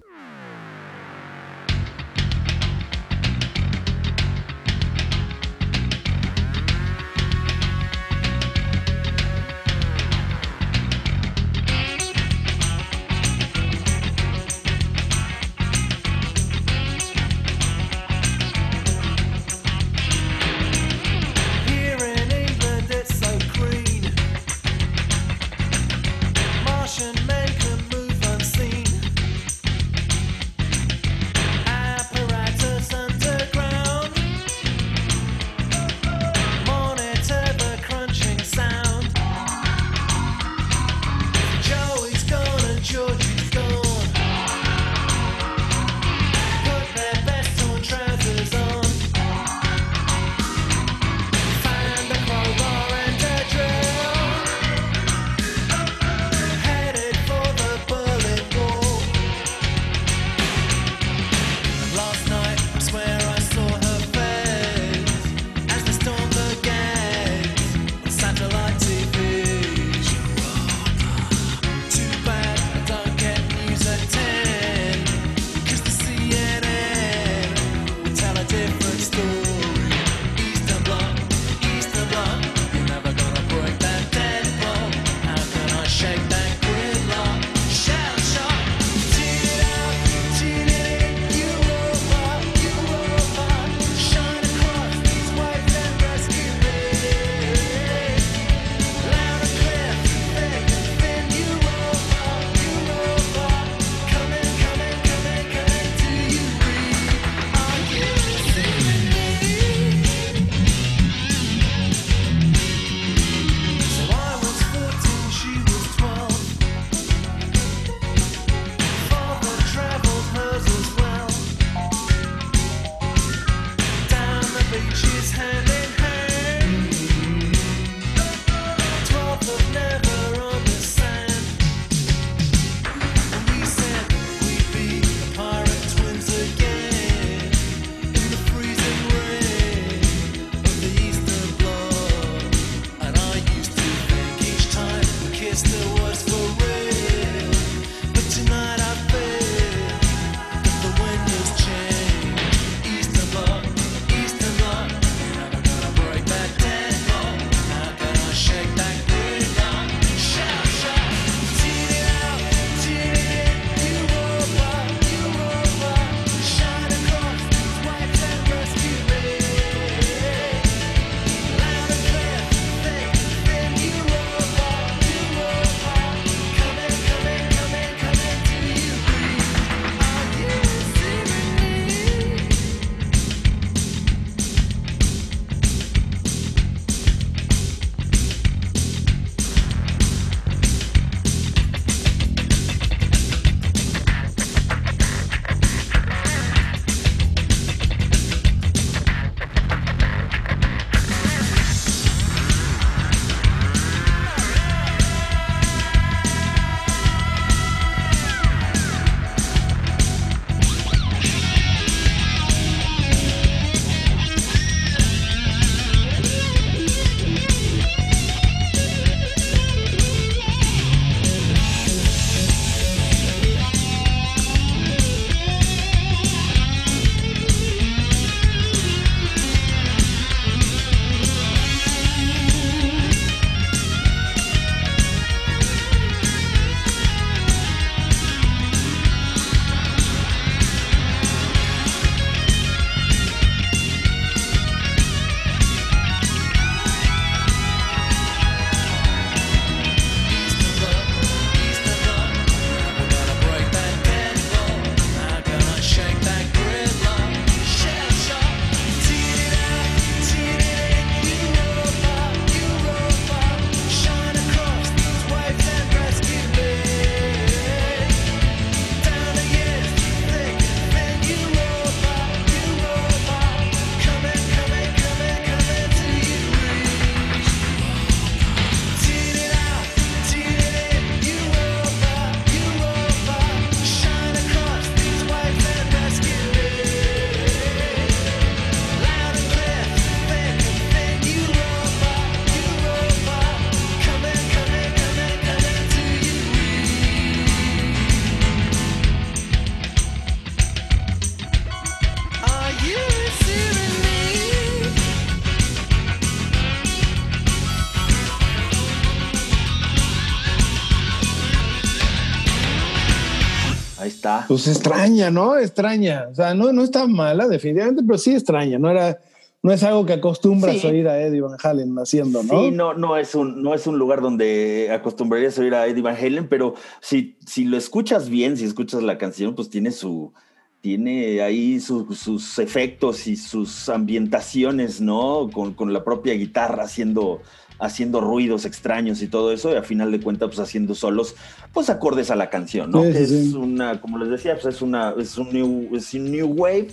Pues extraña, ¿no? Extraña. O sea, no, no está mala, definitivamente, pero sí extraña. No era, no es algo que acostumbras Sí. a oír a Eddie Van Halen haciendo, ¿no? Sí, no, no es un, no es un lugar donde acostumbrarías a oír a Eddie Van Halen, pero si, si lo escuchas bien, si escuchas la canción, pues tiene su, tiene ahí su- sus efectos y sus ambientaciones, ¿no? Con, con la propia guitarra haciendo, haciendo ruidos extraños y todo eso, y a final de cuentas, pues haciendo solos, pues acordes a la canción, ¿no? Sí, que sí, es una, como les decía, pues es una, es un new, es un new wave,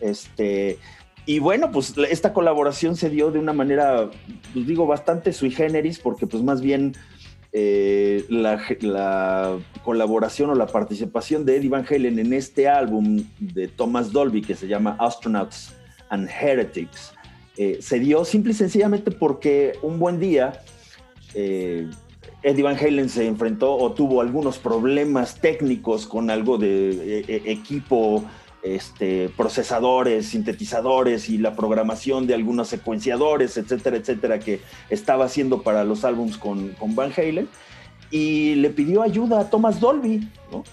este, y bueno, pues esta colaboración se dio de una manera, pues digo, bastante sui generis, porque pues más bien eh, la, la colaboración o la participación de Eddie Van Halen en este álbum de Thomas Dolby que se llama Astronauts and Heretics eh, se dio simple y sencillamente porque un buen día eh, Eddie Van Halen se enfrentó o tuvo algunos problemas técnicos con algo de eh, equipo, este, procesadores, sintetizadores y la programación de algunos secuenciadores, etcétera, etcétera, que estaba haciendo para los álbums con, con Van Halen. Y le pidió ayuda a Thomas Dolby, ¿no?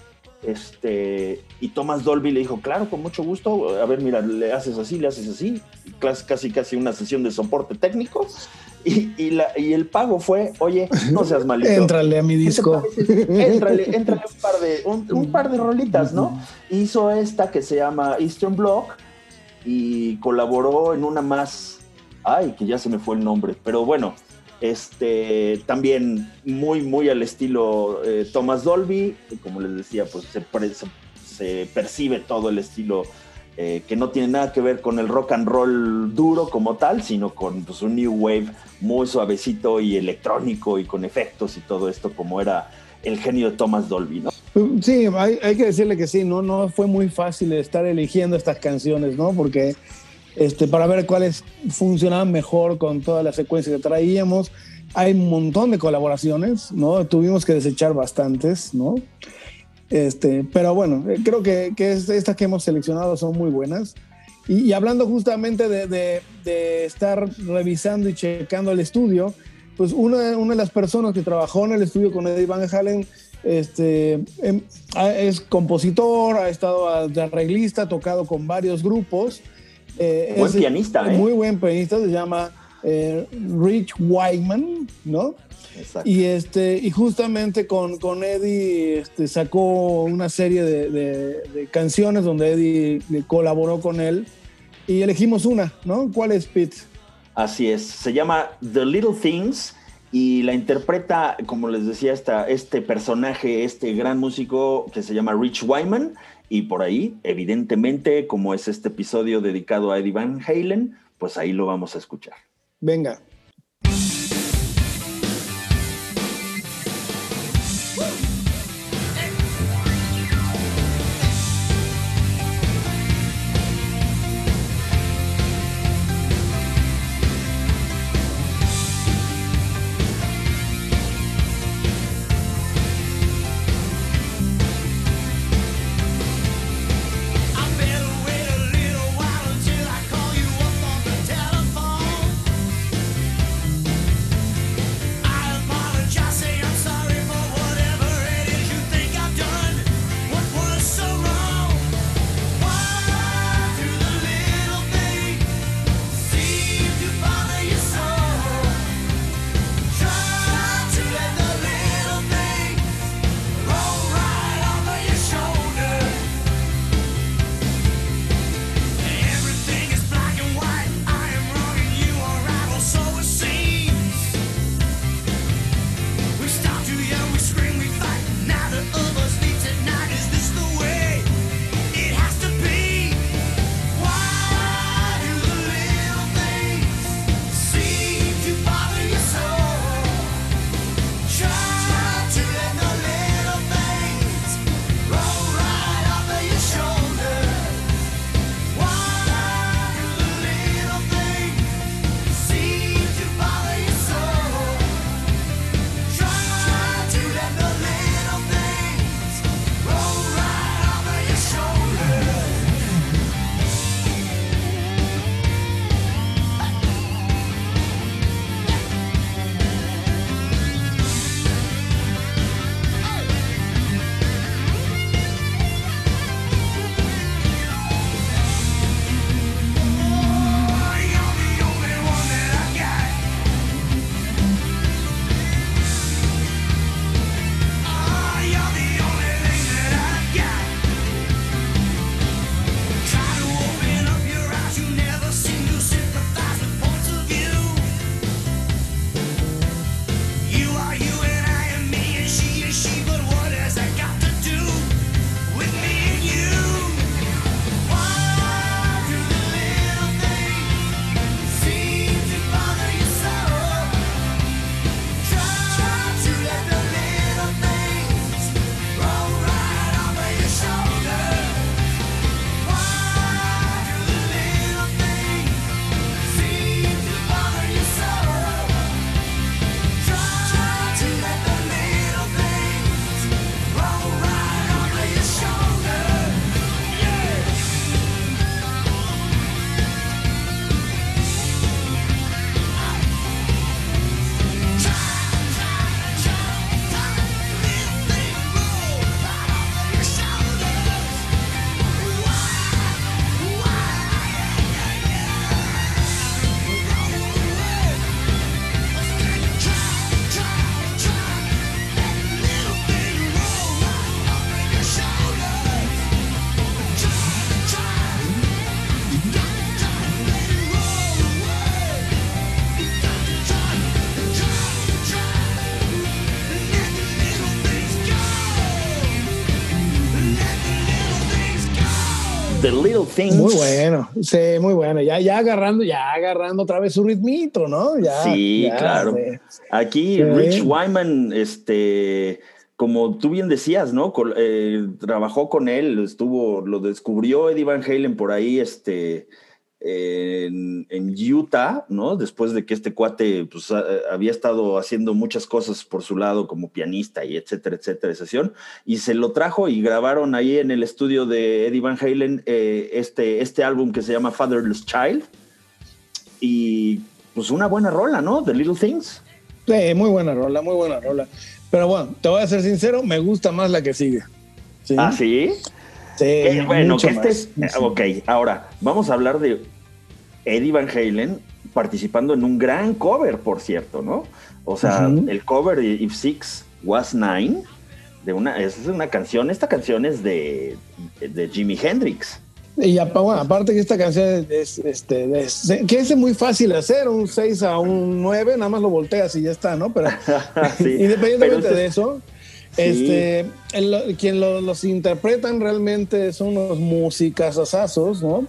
Este, y Thomas Dolby le dijo, claro, con mucho gusto, a ver, mira, le haces así, le haces así, casi casi una sesión de soporte técnico, y, y la- y el pago fue, oye, no seas malito. Éntrale a mi ¿Qué te disco. Éntrale, éntrale un par de, un, un par de rolitas, ¿no? Hizo esta que se llama Eastern Block y colaboró en una más, ay, que ya se me fue el nombre, pero bueno, este también muy, muy al estilo eh, Thomas Dolby, como les decía, pues se- se percibe todo el estilo eh, que no tiene nada que ver con el rock and roll duro como tal, sino con pues, un new wave muy suavecito y electrónico y con efectos y todo esto como era el genio de Thomas Dolby, ¿no? Sí, hay, hay que decirle que sí, no, no fue muy fácil estar eligiendo estas canciones, ¿no? Porque este, para ver cuáles funcionaban mejor con toda la secuencia que traíamos, hay un montón de colaboraciones, ¿no? Tuvimos que desechar bastantes, ¿no? Este, pero bueno, eh, creo que, que es- estas que hemos seleccionado son muy buenas. Y, y hablando justamente de, de- de estar revisando y checando el estudio, pues una, una de las personas que trabajó en el estudio con Eddie Van Halen este, em, es compositor, ha estado de arreglista, ha tocado con varios grupos. Eh, Buen es- pianista, ¿eh? Muy buen pianista, se llama eh, Rich Wyman, ¿no? Exacto. Y, este, y justamente con, con Eddie este, sacó una serie de, de- de canciones donde Eddie le colaboró con él y elegimos una, ¿no? ¿Cuál es Pete? Así es, se llama The Little Things y la interpreta, como les decía, esta, este personaje, este gran músico que se llama Rich Wyman y por ahí, evidentemente, como es este episodio dedicado a Eddie Van Halen, pues ahí lo vamos a escuchar. Venga. Things. Muy bueno, sí, muy bueno. Ya, ya agarrando, ya agarrando otra vez su ritmito, ¿no? Ya, Sí, ya, claro. sí. Aquí Sí. Rich Wyman, este, como tú bien decías, ¿no? Eh, trabajó con él, estuvo, lo descubrió Eddie Van Halen por ahí, este, en, en Utah, ¿no? Después de que este cuate, pues, a- había estado haciendo muchas cosas por su lado como pianista y etcétera, etcétera, sesión, y se lo trajo y grabaron ahí en el estudio de Eddie Van Halen eh, este, este álbum que se llama Fatherless Child, y pues una buena rola, ¿no? The Little Things. Sí, muy buena rola, muy buena rola. Pero bueno, te voy a ser sincero, me gusta más la que sigue. Sí. Ah, sí. Sí, bueno, que este es. Ok, ahora vamos a hablar de Eddie Van Halen participando en un gran cover, por cierto, ¿no? O sea, el cover de If Six Was Nine, de una, es una canción, esta canción es de, de Jimi Hendrix. Y bueno, aparte que esta canción es, este, es- que es muy fácil hacer, un 6 a un 9, nada más lo volteas y ya está, ¿no? Pero Sí, independientemente pero de eso. Este, el- quien lo- los interpretan realmente son unos músicas asazos, ¿no?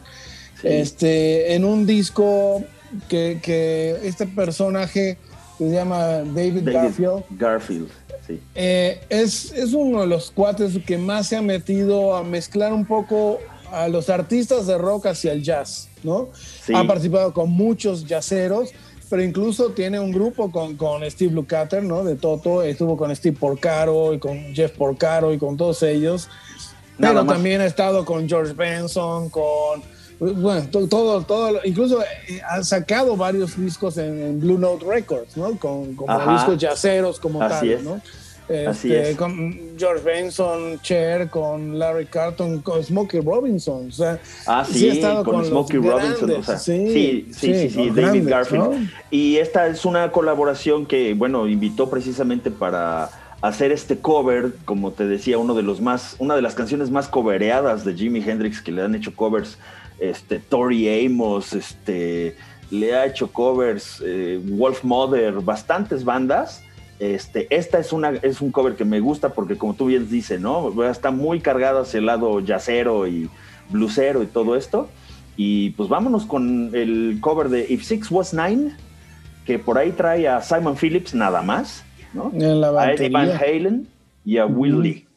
Sí. Este, en un disco que, que este personaje se llama David, David Garfield. Garfield, sí. Eh, es, es uno de los cuates que más se ha metido a mezclar un poco a los artistas de rock hacia el jazz, ¿no? Sí. Ha participado con muchos jazzeros, pero incluso tiene un grupo con, con Steve Lukather, ¿no? De Toto, estuvo con Steve Porcaro y con Jeff Porcaro y con todos ellos. Nada Pero más. también ha estado con George Benson, con bueno, to- todo, todo, incluso eh, ha sacado varios discos en, en Blue Note Records, ¿no? Con, Ajá. discos jazzeros como Así tal, es. ¿no? Así Este, es. Con George Benson, Cher, con Larry Carton, con Smokey Robinson. O sea, Ah, sí, estado con, Smokey Robinson. O sea, sí, sí, sí, David grandes, Garfield. ¿no? Y esta es una colaboración que, bueno, invitó precisamente para hacer este cover, como te decía, uno de los más, una de las canciones más covereadas de Jimi Hendrix que le han hecho covers, este, Tori Amos, este, le ha hecho covers, eh, Wolf Mother, bastantes bandas. Este, esta es, una, es un cover que me gusta porque, como tú bien dices, ¿no? Está muy cargado hacia el lado jazzero y blusero y todo esto. Y pues vámonos con el cover de If Six Was Nine, que por ahí trae a Simon Phillips nada más, ¿no? La A Eddie Van. Halen y a Will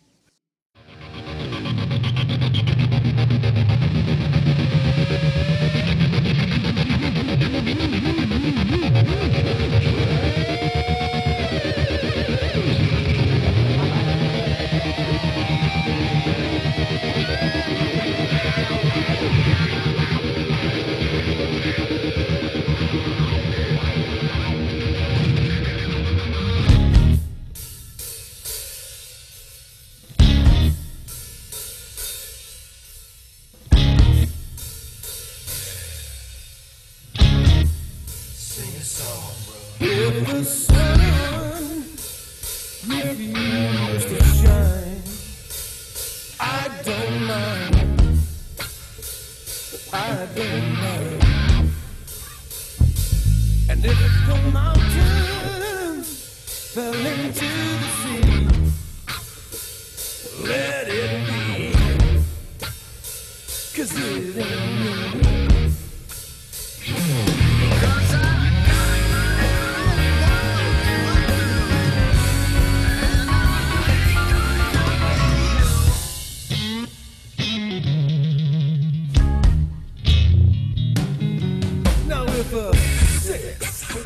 A six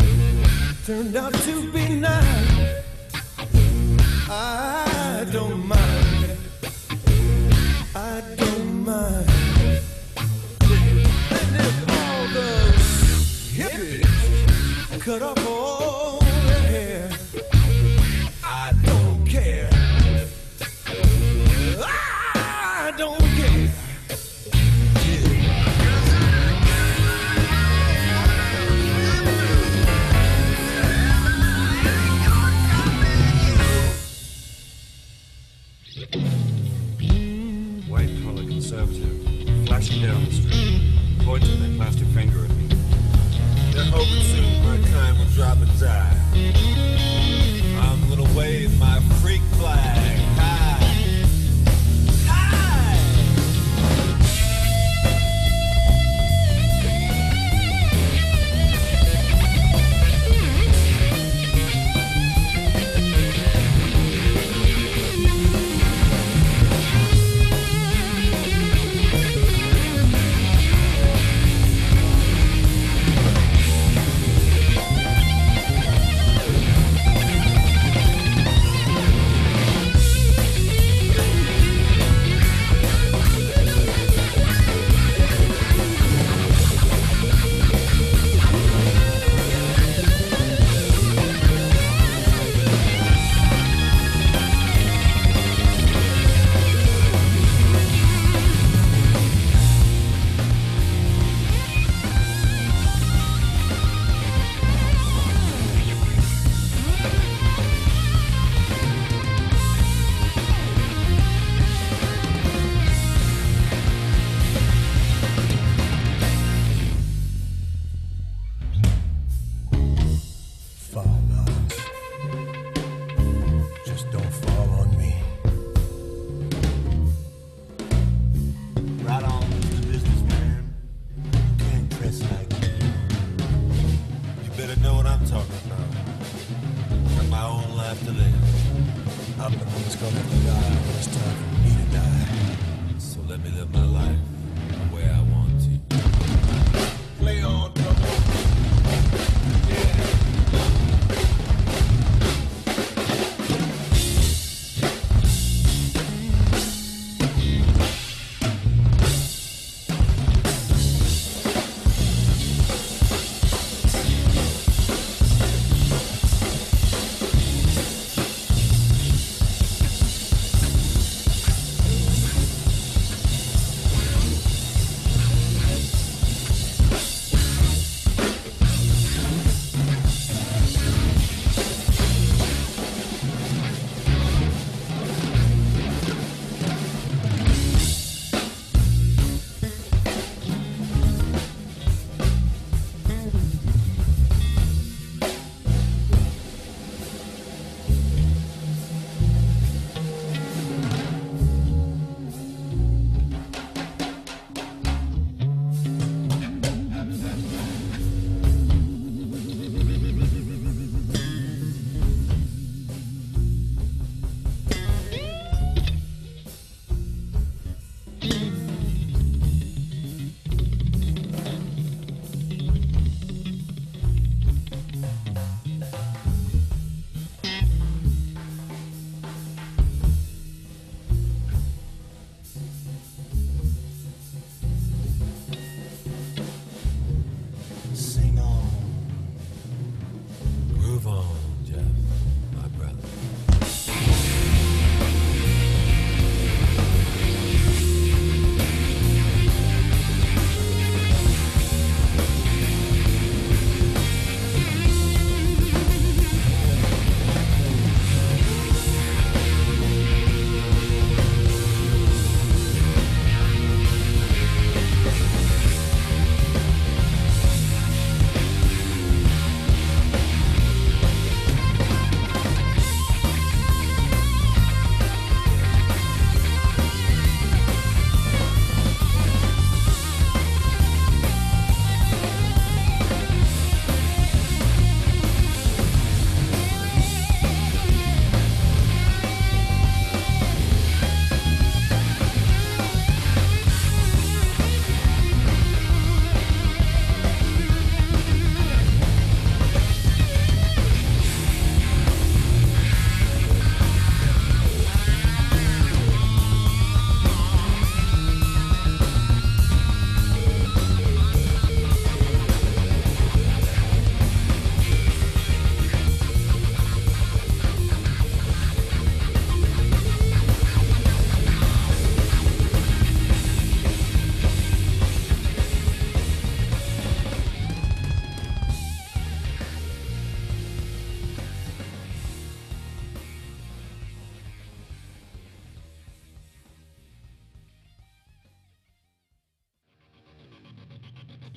turned out to be nine, I don't mind. I don't mind. And if all the hippies cut off all drop and die. I'm the one that's gonna die when it's time for me to die. So let me live my life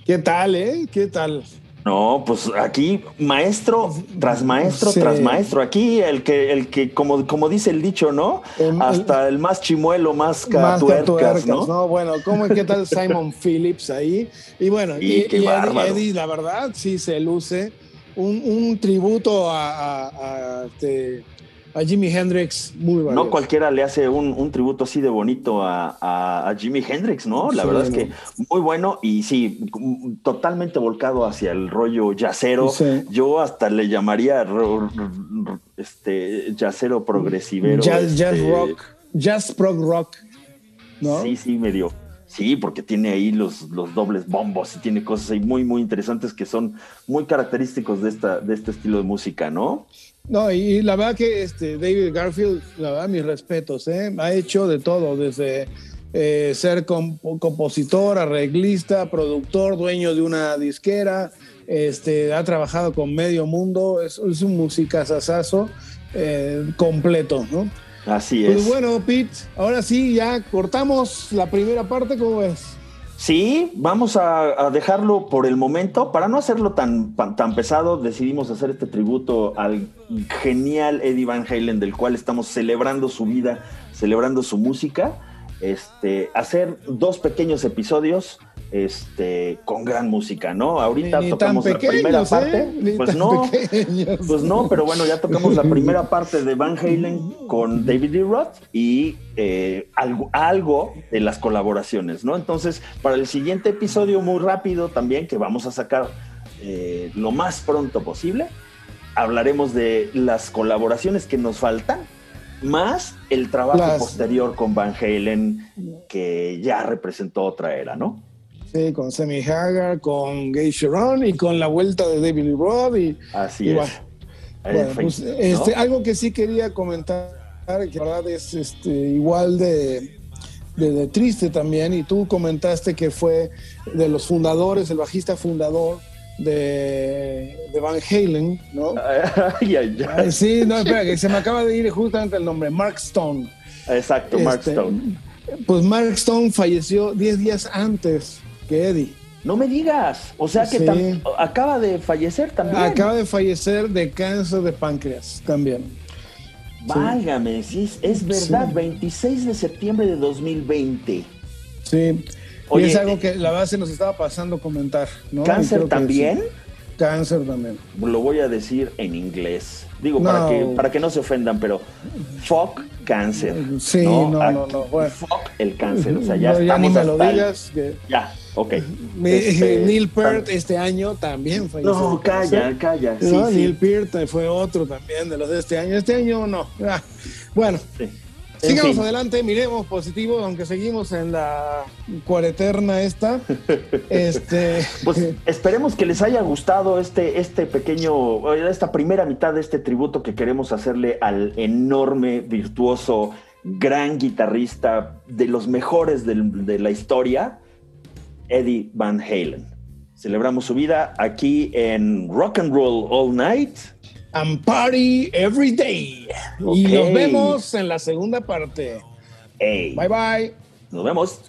¿Qué tal, eh? ¿Qué tal? No, pues aquí maestro tras maestro Sí. tras maestro. Aquí el que, el que como, como dice el dicho, ¿no? El- Hasta el más chimuelo, más catuercas, tuercas, ¿no? ¿no? Bueno, ¿cómo qué tal Simon Phillips ahí? Y bueno, y, qué y Eddie. Eddie, la verdad, sí se luce. Un, un tributo a, a- a, este, a Jimi Hendrix muy valioso. No cualquiera le hace un, un tributo así de bonito a, a, a Jimi Hendrix, ¿no? La Sí, verdad es que muy bueno y sí, totalmente volcado hacia el rollo yacero. Sí. Yo hasta le llamaría este yacero progresivero. jazz, jazz este, rock, jazz prog rock, ¿no? Sí, sí, medio. Sí, porque tiene ahí los, los dobles bombos y tiene cosas ahí muy, muy interesantes que son muy característicos de, esta, de este estilo de música, ¿no? No, y la verdad que este David Garfield, la verdad, mis respetos, ¿eh? ha hecho de todo, desde eh, ser comp- compositor, arreglista, productor, dueño de una disquera, este, ha trabajado con medio mundo, es, es un musicazazazo eh, completo, ¿no? Así es. Pues bueno, Pete, ahora sí, ya cortamos la primera parte, ¿cómo ves? Sí, vamos a, dejarlo por el momento. Para no hacerlo tan, tan, tan pesado, decidimos hacer este tributo al genial Eddie Van Halen, del cual estamos celebrando su vida, celebrando su música. Este, hacer dos pequeños episodios este, con gran música, ¿no? Ahorita Ni tocamos la primera pequeños, parte. ¿eh? Ni pues no, pequeños. pues no, pero bueno, ya tocamos la primera parte de Van Halen con David Lee Roth y eh, algo, algo de las colaboraciones, ¿no? Entonces, para el siguiente episodio, muy rápido también, que vamos a sacar eh, lo más pronto posible, hablaremos de las colaboraciones que nos faltan, más el trabajo Las- posterior con Van Halen, que ya representó otra era, ¿no? Sí, con Sammy Hagar, con Gay Sharon y con la vuelta de David Lee Roth y Así Y es. bueno, Bueno, pues, ¿no? este, algo que sí quería comentar, que la verdad es este, igual de, de- de triste también, y tú comentaste que fue de los fundadores, el bajista fundador de, de Van Halen, ¿no? Ay, ay, ay. Ay, sí, no, espera, que se me acaba de ir justamente el nombre, Mark Stone. Exacto, Mark Este, Stone. Pues Mark Stone falleció 10 días antes que Eddie. No me digas. O sea que Sí. acaba de fallecer también. Acaba de fallecer de cáncer de páncreas también. Válgame, sí, es, es verdad, Sí. 26 de septiembre de 2020. Sí. Oye, y es algo eh, que la base nos estaba pasando comentar. ¿no? ¿Cáncer también? Cáncer también. Lo voy a decir en inglés. Digo, No. para, que, para que no se ofendan, pero fuck cáncer. Sí, no, no, Ah, no, bueno. Fuck el cáncer. O sea, ya, No, estamos ni me lo el- digas. que- Ya, ok. Este, Neil Peart este año también falleció. No, de calla, calla. Sí, No, sí. Neil Peart fue otro también de los de este año. Este año no. Ah, Bueno, sí. Sigamos fin. adelante, miremos positivo, aunque seguimos en la cuareterna esta. este, Pues esperemos que les haya gustado este, este pequeño, esta primera mitad de este tributo que queremos hacerle al enorme, virtuoso, gran guitarrista de los mejores del- de la historia, Eddie Van Halen. Celebramos su vida aquí en Rock and Roll All Night. and party every day. Y nos vemos en la segunda parte. Bye bye. nos vemos.